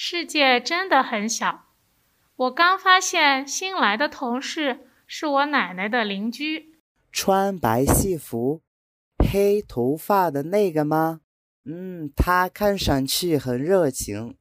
世界真的很小。我刚发现新来的同事是我奶奶的邻居，穿白戏服、黑头发的那个吗？嗯，他看上去很热情。